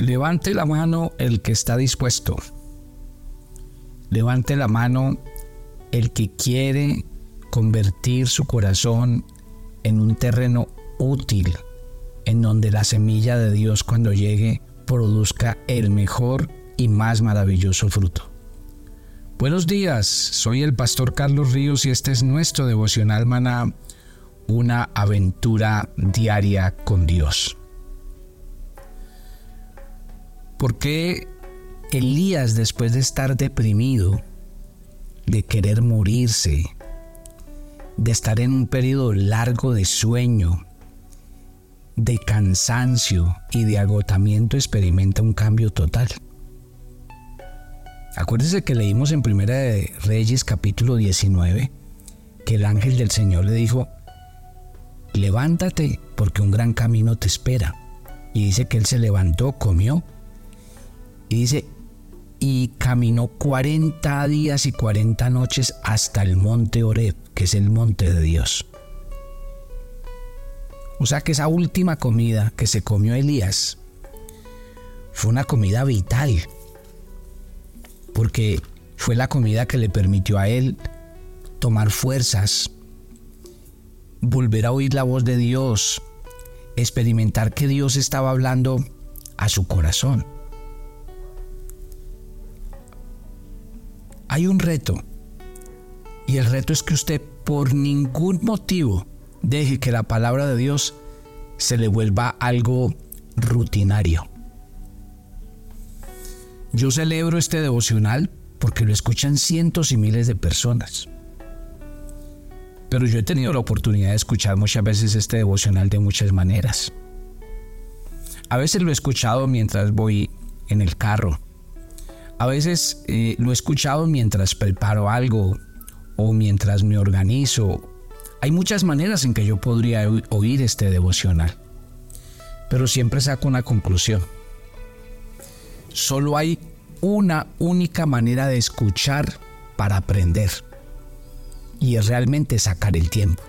Levante la mano el que está dispuesto. Levante la mano el que quiere convertir su corazón en un terreno útil, en donde la semilla de Dios cuando llegue produzca el mejor y más maravilloso fruto. Buenos días, soy el pastor Carlos Ríos y este es nuestro devocional maná, una aventura diaria con Dios. ¿Por qué Elías después de estar deprimido, de querer morirse, de estar en un periodo largo de sueño, de cansancio y de agotamiento experimenta un cambio total. Acuérdese que leímos en Primera de Reyes capítulo 19 que el ángel del Señor le dijo, levántate porque un gran camino te espera. Y dice que él se levantó, comió y dice, y caminó 40 días y 40 noches hasta el monte Oreb, que es el monte de Dios. O sea que esa última comida que se comió Elías fue una comida vital, porque fue la comida que le permitió a él tomar fuerzas, volver a oír la voz de Dios, experimentar que Dios estaba hablando a su corazón. Hay un reto. Y el reto es que usted por ningún motivo deje que la palabra de Dios se le vuelva algo rutinario. Yo celebro este devocional porque lo escuchan cientos y miles de personas. Pero yo he tenido la oportunidad de escuchar muchas veces este devocional de muchas maneras. A veces lo he escuchado mientras voy en el carro, a veces eh, lo he escuchado mientras preparo algo o mientras me organizo. Hay muchas maneras en que yo podría oír este devocional, pero siempre saco una conclusión. Solo hay una única manera de escuchar para aprender y es realmente sacar el tiempo,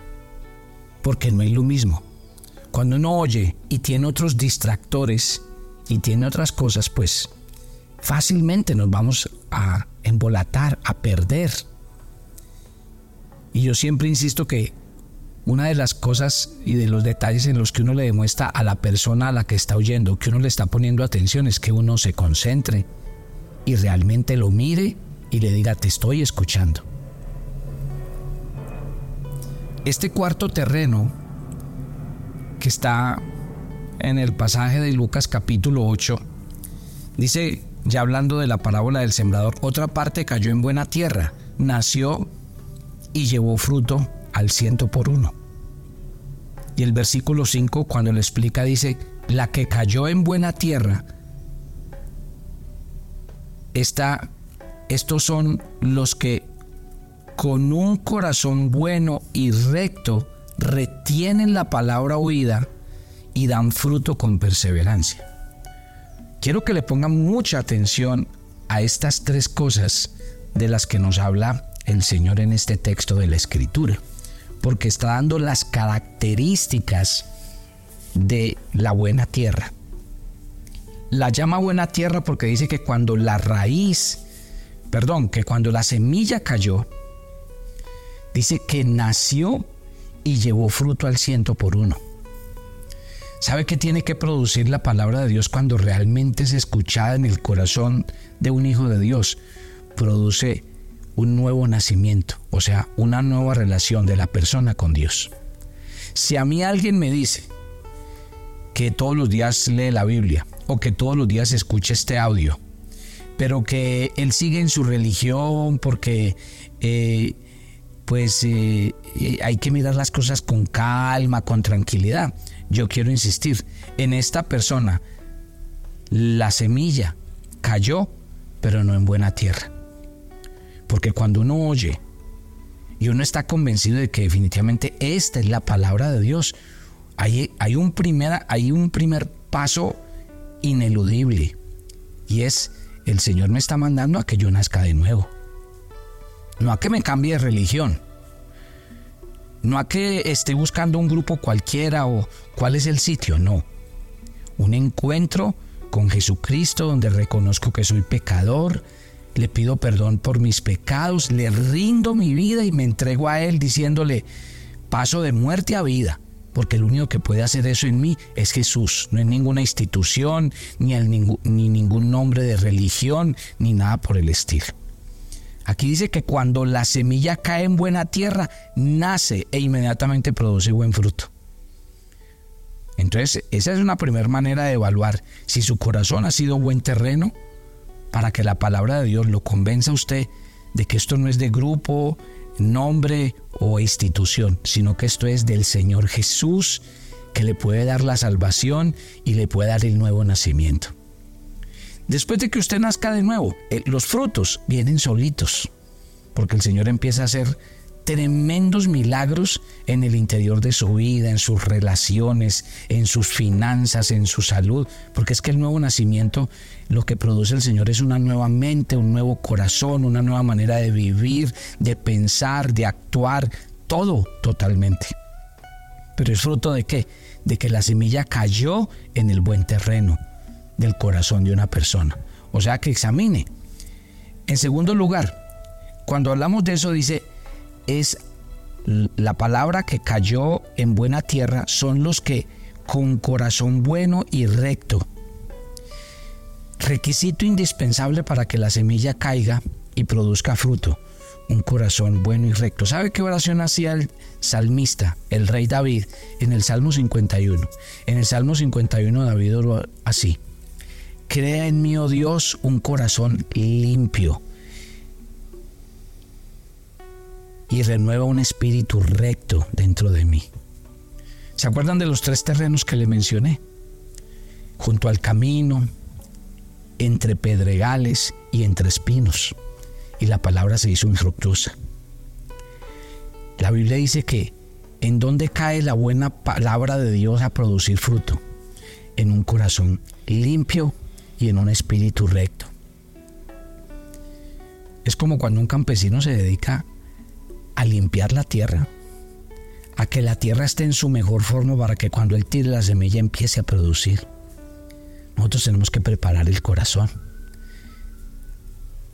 porque no es lo mismo. Cuando uno oye y tiene otros distractores y tiene otras cosas, pues fácilmente nos vamos a embolatar, a perder. Y yo siempre insisto que una de las cosas y de los detalles en los que uno le demuestra a la persona a la que está oyendo que uno le está poniendo atención es que uno se concentre y realmente lo mire y le diga te estoy escuchando. Este cuarto terreno que está en el pasaje de Lucas capítulo 8 dice ya hablando de la parábola del sembrador, otra parte cayó en buena tierra, nació y llevó fruto al ciento por uno. Y el versículo 5 cuando le explica dice, la que cayó en buena tierra, esta, estos son los que con un corazón bueno y recto retienen la palabra oída y dan fruto con perseverancia. Quiero que le pongan mucha atención a estas tres cosas de las que nos habla el Señor en este texto de la Escritura, porque está dando las características de la buena tierra. La llama buena tierra porque dice que cuando la raíz, perdón, que cuando la semilla cayó, dice que nació y llevó fruto al ciento por uno. ¿Sabe qué tiene que producir la palabra de Dios cuando realmente es escuchada en el corazón de un hijo de Dios? Produce un nuevo nacimiento, o sea, una nueva relación de la persona con Dios. Si a mí alguien me dice que todos los días lee la Biblia o que todos los días escucha este audio, pero que él sigue en su religión porque eh, pues eh, eh, hay que mirar las cosas con calma, con tranquilidad yo quiero insistir, en esta persona la semilla cayó, pero no en buena tierra. Porque cuando uno oye y uno está convencido de que definitivamente esta es la palabra de Dios, hay, un, hay un primer paso ineludible y es el Señor me está mandando a que yo nazca de nuevo. No a que me cambie de religión no a que esté buscando un grupo cualquiera o cuál es el sitio, no. Un encuentro con Jesucristo, donde reconozco que soy pecador, le pido perdón por mis pecados, le rindo mi vida y me entrego a Él diciéndole, paso de muerte a vida, porque el único que puede hacer eso en mí es Jesús, no es ninguna institución, ni, ni ningún nombre de religión, ni nada por el estilo. Aquí dice que cuando la semilla cae en buena tierra, nace e inmediatamente produce buen fruto. Entonces, esa es una primera manera de evaluar si su corazón ha sido buen terreno para que la palabra de Dios lo convenza a usted de que esto no es de grupo, nombre o institución, sino que esto es del Señor Jesús que le puede dar la salvación y le puede dar el nuevo nacimiento. Después de que usted nazca de nuevo, eh, los frutos vienen solitos, porque el Señor empieza a hacer tremendos milagros en el interior de su vida, en sus relaciones, en sus finanzas, en su salud, porque es que el nuevo nacimiento lo que produce el Señor es una nueva mente, un nuevo corazón, una nueva manera de vivir, de pensar, de actuar, todo totalmente. Pero es fruto de qué? De que la semilla cayó en el buen terreno del corazón de una persona. O sea que examine. En segundo lugar, cuando hablamos de eso dice, es la palabra que cayó en buena tierra son los que con corazón bueno y recto. Requisito indispensable para que la semilla caiga y produzca fruto, un corazón bueno y recto. ¿Sabe qué oración hacía el salmista, el rey David, en el Salmo 51? En el Salmo 51 David oró así. Crea en mí, oh Dios, un corazón limpio y renueva un espíritu recto dentro de mí. ¿Se acuerdan de los tres terrenos que le mencioné? Junto al camino, entre pedregales y entre espinos. Y la palabra se hizo infructuosa. La Biblia dice que en donde cae la buena palabra de Dios a producir fruto, en un corazón limpio y en un espíritu recto. Es como cuando un campesino se dedica a limpiar la tierra, a que la tierra esté en su mejor forma para que cuando él tire la semilla empiece a producir. Nosotros tenemos que preparar el corazón.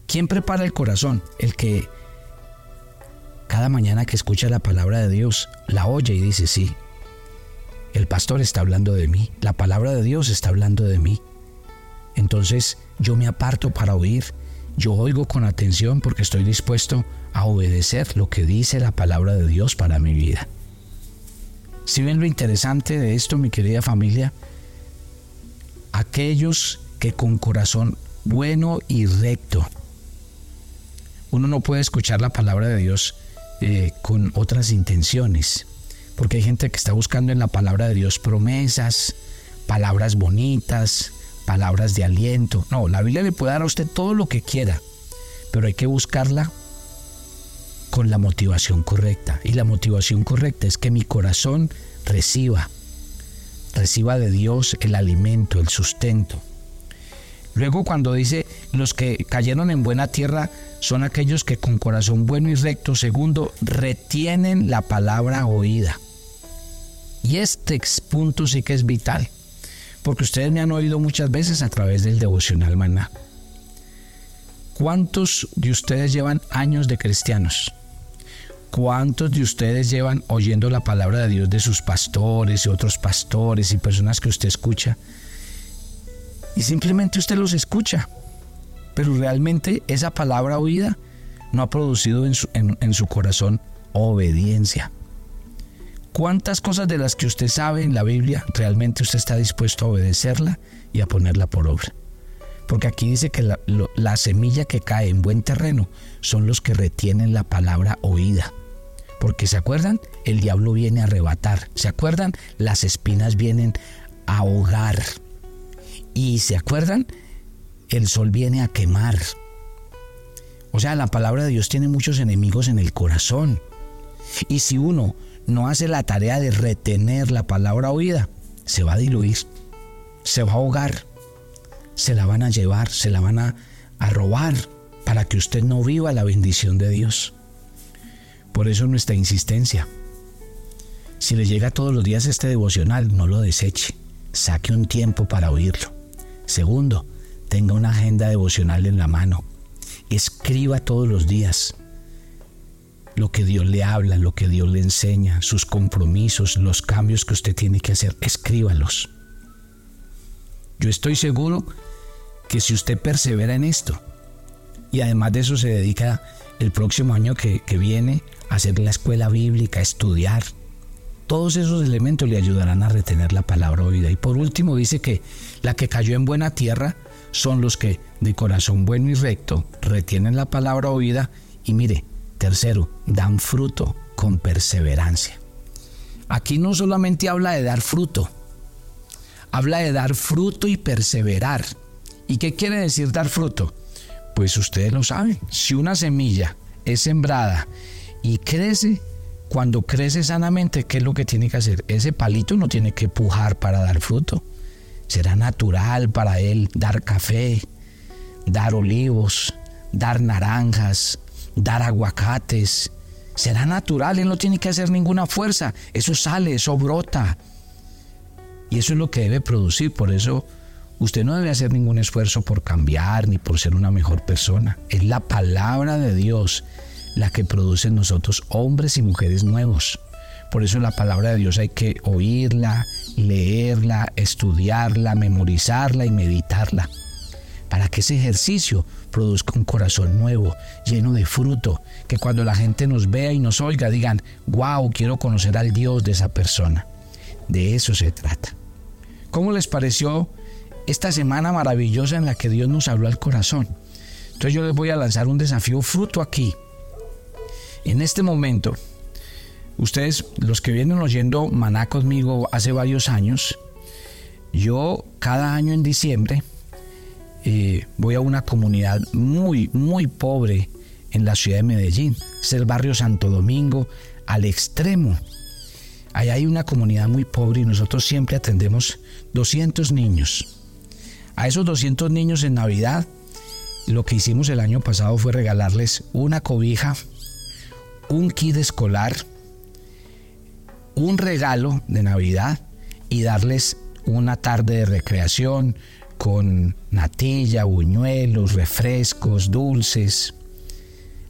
¿Quién prepara el corazón? El que cada mañana que escucha la palabra de Dios la oye y dice, sí, el pastor está hablando de mí, la palabra de Dios está hablando de mí. Entonces yo me aparto para oír, yo oigo con atención porque estoy dispuesto a obedecer lo que dice la palabra de Dios para mi vida. Si ven lo interesante de esto, mi querida familia, aquellos que con corazón bueno y recto, uno no puede escuchar la palabra de Dios eh, con otras intenciones, porque hay gente que está buscando en la palabra de Dios promesas, palabras bonitas, palabras de aliento. No, la Biblia le puede dar a usted todo lo que quiera, pero hay que buscarla con la motivación correcta. Y la motivación correcta es que mi corazón reciba, reciba de Dios el alimento, el sustento. Luego cuando dice, los que cayeron en buena tierra son aquellos que con corazón bueno y recto, segundo, retienen la palabra oída. Y este punto sí que es vital, porque ustedes me han oído muchas veces a través del devocional maná. ¿Cuántos de ustedes llevan años de cristianos? ¿Cuántos de ustedes llevan oyendo la palabra de Dios de sus pastores y otros pastores y personas que usted escucha? Y simplemente usted los escucha, pero realmente esa palabra oída no ha producido en su, en su corazón obediencia. ¿Cuántas cosas de las que usted sabe en la Biblia realmente usted está dispuesto a obedecerla y a ponerla por obra? Porque aquí dice que la, semilla que cae en buen terreno son los que retienen la palabra oída. Porque se acuerdan, el diablo viene a arrebatar. ¿Se acuerdan? Las espinas vienen a ahogar. Y se acuerdan, el sol viene a quemar. O sea, la palabra de Dios tiene muchos enemigos en el corazón. Y si uno no hace la tarea de retener la palabra oída, se va a diluir, se va a ahogar se la van a llevar, se la van a, robar para que usted no viva la bendición de Dios. Por eso nuestra insistencia. Si le llega todos los días este devocional, no lo deseche. Saque un tiempo para oírlo. Segundo, tenga una agenda devocional en la mano. Escriba todos los días lo que Dios le habla, lo que Dios le enseña, sus compromisos, los cambios que usted tiene que hacer. Escríbalos. Yo estoy seguro que si usted persevera en esto, y además de eso se dedica el próximo año que, viene a hacer la escuela bíblica, a estudiar, todos esos elementos le ayudarán a retener la palabra oída. Y por último dice que la que cayó en buena tierra son los que de corazón bueno y recto retienen la palabra oída y mire, tercero, dan fruto con perseverancia. Aquí no solamente habla de dar fruto, habla de dar fruto y perseverar. ¿Y qué quiere decir dar fruto? Pues ustedes lo saben, si una semilla es sembrada y crece, cuando crece sanamente, ¿qué es lo que tiene que hacer? Ese palito no tiene que pujar para dar fruto. Será natural para él dar café, dar olivos, dar naranjas, dar aguacates. Será natural, él no tiene que hacer ninguna fuerza. Eso sale, eso brota. Y eso es lo que debe producir. Por eso usted no debe hacer ningún esfuerzo por cambiar ni por ser una mejor persona. Es la palabra de Dios la que produce en nosotros hombres y mujeres nuevos. Por eso la palabra de Dios hay que oírla, leerla, estudiarla, memorizarla y meditarla. Para que ese ejercicio produzca un corazón nuevo, lleno de fruto, que cuando la gente nos vea y nos oiga digan, wow, quiero conocer al Dios de esa persona. De eso se trata. ¿Cómo les pareció esta semana maravillosa en la que Dios nos habló al corazón? Entonces yo les voy a lanzar un desafío fruto aquí. En este momento, ustedes, los que vienen oyendo Maná conmigo hace varios años, yo cada año en diciembre eh, voy a una comunidad muy, muy pobre en la ciudad de Medellín. Es el barrio Santo Domingo, al extremo. Ahí hay una comunidad muy pobre y nosotros siempre atendemos 200 niños. A esos 200 niños en Navidad, lo que hicimos el año pasado fue regalarles una cobija, un kit escolar, un regalo de Navidad y darles una tarde de recreación, con natilla, buñuelos, refrescos, dulces.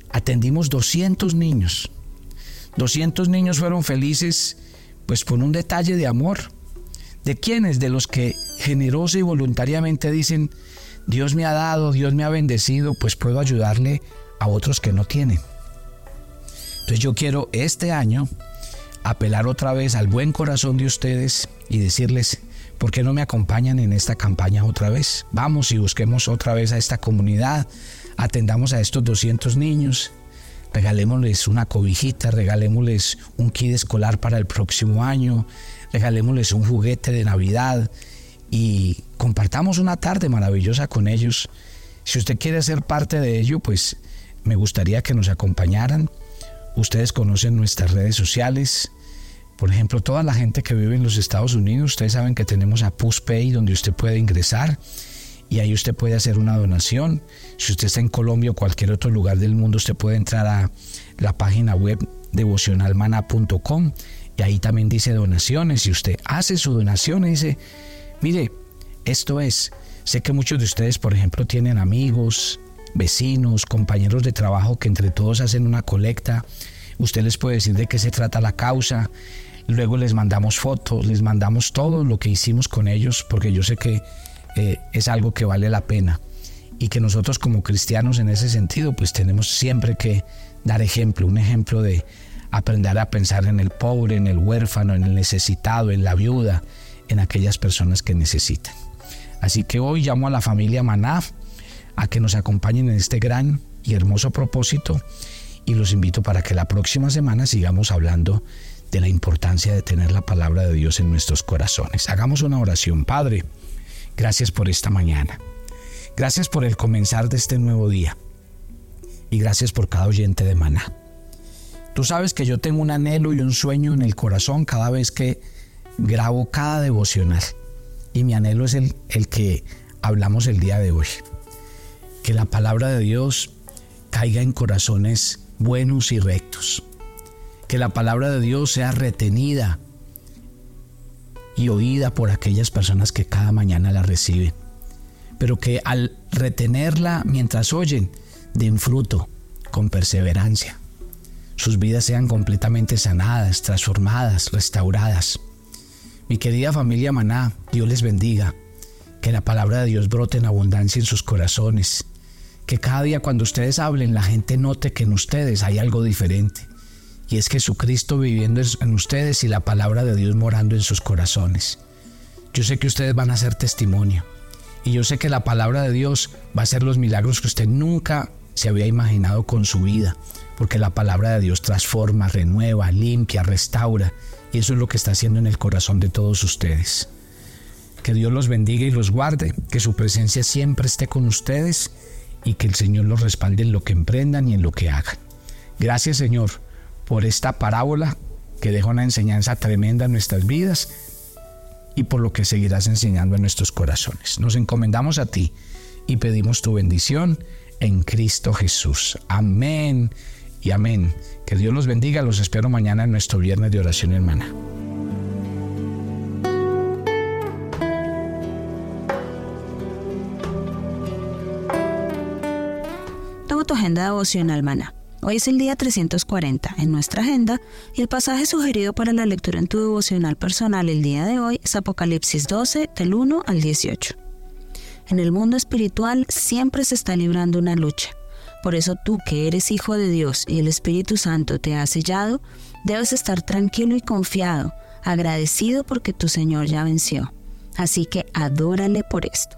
Atendimos 200 niños. 200 niños fueron felices pues por un detalle de amor. ¿De quiénes? De los que generosa y voluntariamente dicen, Dios me ha dado, Dios me ha bendecido, pues puedo ayudarle a otros que no tienen. Entonces yo quiero este año apelar otra vez al buen corazón de ustedes y decirles, ¿Por qué no me acompañan en esta campaña otra vez? Vamos y busquemos otra vez a esta comunidad, atendamos a estos 200 niños, regalémosles una cobijita, regalémosles un kit escolar para el próximo año, regalémosles un juguete de Navidad y compartamos una tarde maravillosa con ellos. Si usted quiere ser parte de ello, pues me gustaría que nos acompañaran. Ustedes conocen nuestras redes sociales, por ejemplo, toda la gente que vive en los Estados Unidos, ustedes saben que tenemos a PUSPay donde usted puede ingresar y ahí usted puede hacer una donación. Si usted está en Colombia o cualquier otro lugar del mundo, usted puede entrar a la página web devocionalmana.com y ahí también dice donaciones y usted hace su donación y dice, mire, esto es, sé que muchos de ustedes, por ejemplo, tienen amigos, vecinos, compañeros de trabajo que entre todos hacen una colecta. Usted les puede decir de qué se trata la causa Luego les mandamos fotos, les mandamos todo lo que hicimos con ellos, porque yo sé que eh, es algo que vale la pena. Y que nosotros como cristianos en ese sentido, pues tenemos siempre que dar ejemplo, un ejemplo de aprender a pensar en el pobre, en el huérfano, en el necesitado, en la viuda, en aquellas personas que necesitan. Así que hoy llamo a la familia Maná a que nos acompañen en este gran y hermoso propósito y los invito para que la próxima semana sigamos hablando de la importancia de tener la palabra de Dios en nuestros corazones. Hagamos una oración, Padre. Gracias por esta mañana. Gracias por el comenzar de este nuevo día. Y gracias por cada oyente de maná. Tú sabes que yo tengo un anhelo y un sueño en el corazón cada vez que grabo cada devocional. Y mi anhelo es el, el que hablamos el día de hoy. Que la palabra de Dios caiga en corazones buenos y rectos que la palabra de Dios sea retenida y oída por aquellas personas que cada mañana la reciben. pero que al retenerla mientras oyen, den fruto con perseverancia. Sus vidas sean completamente sanadas, transformadas, restauradas. Mi querida familia Maná, Dios les bendiga. Que la palabra de Dios brote en abundancia en sus corazones. Que cada día cuando ustedes hablen la gente note que en ustedes hay algo diferente. Y es Jesucristo viviendo en ustedes y la palabra de Dios morando en sus corazones. Yo sé que ustedes van a ser testimonio. Y yo sé que la palabra de Dios va a ser los milagros que usted nunca se había imaginado con su vida. Porque la palabra de Dios transforma, renueva, limpia, restaura. Y eso es lo que está haciendo en el corazón de todos ustedes. Que Dios los bendiga y los guarde. Que su presencia siempre esté con ustedes. Y que el Señor los respalde en lo que emprendan y en lo que hagan. Gracias Señor por esta parábola que deja una enseñanza tremenda en nuestras vidas y por lo que seguirás enseñando en nuestros corazones. Nos encomendamos a ti y pedimos tu bendición en Cristo Jesús. Amén y amén. Que Dios los bendiga. Los espero mañana en nuestro viernes de oración hermana. Toma tu agenda devocional, hermana Hoy es el día 340 en nuestra agenda y el pasaje sugerido para la lectura en tu devocional personal el día de hoy es Apocalipsis 12 del 1 al 18. En el mundo espiritual siempre se está librando una lucha. Por eso tú que eres hijo de Dios y el Espíritu Santo te ha sellado, debes estar tranquilo y confiado, agradecido porque tu Señor ya venció. Así que adórale por esto.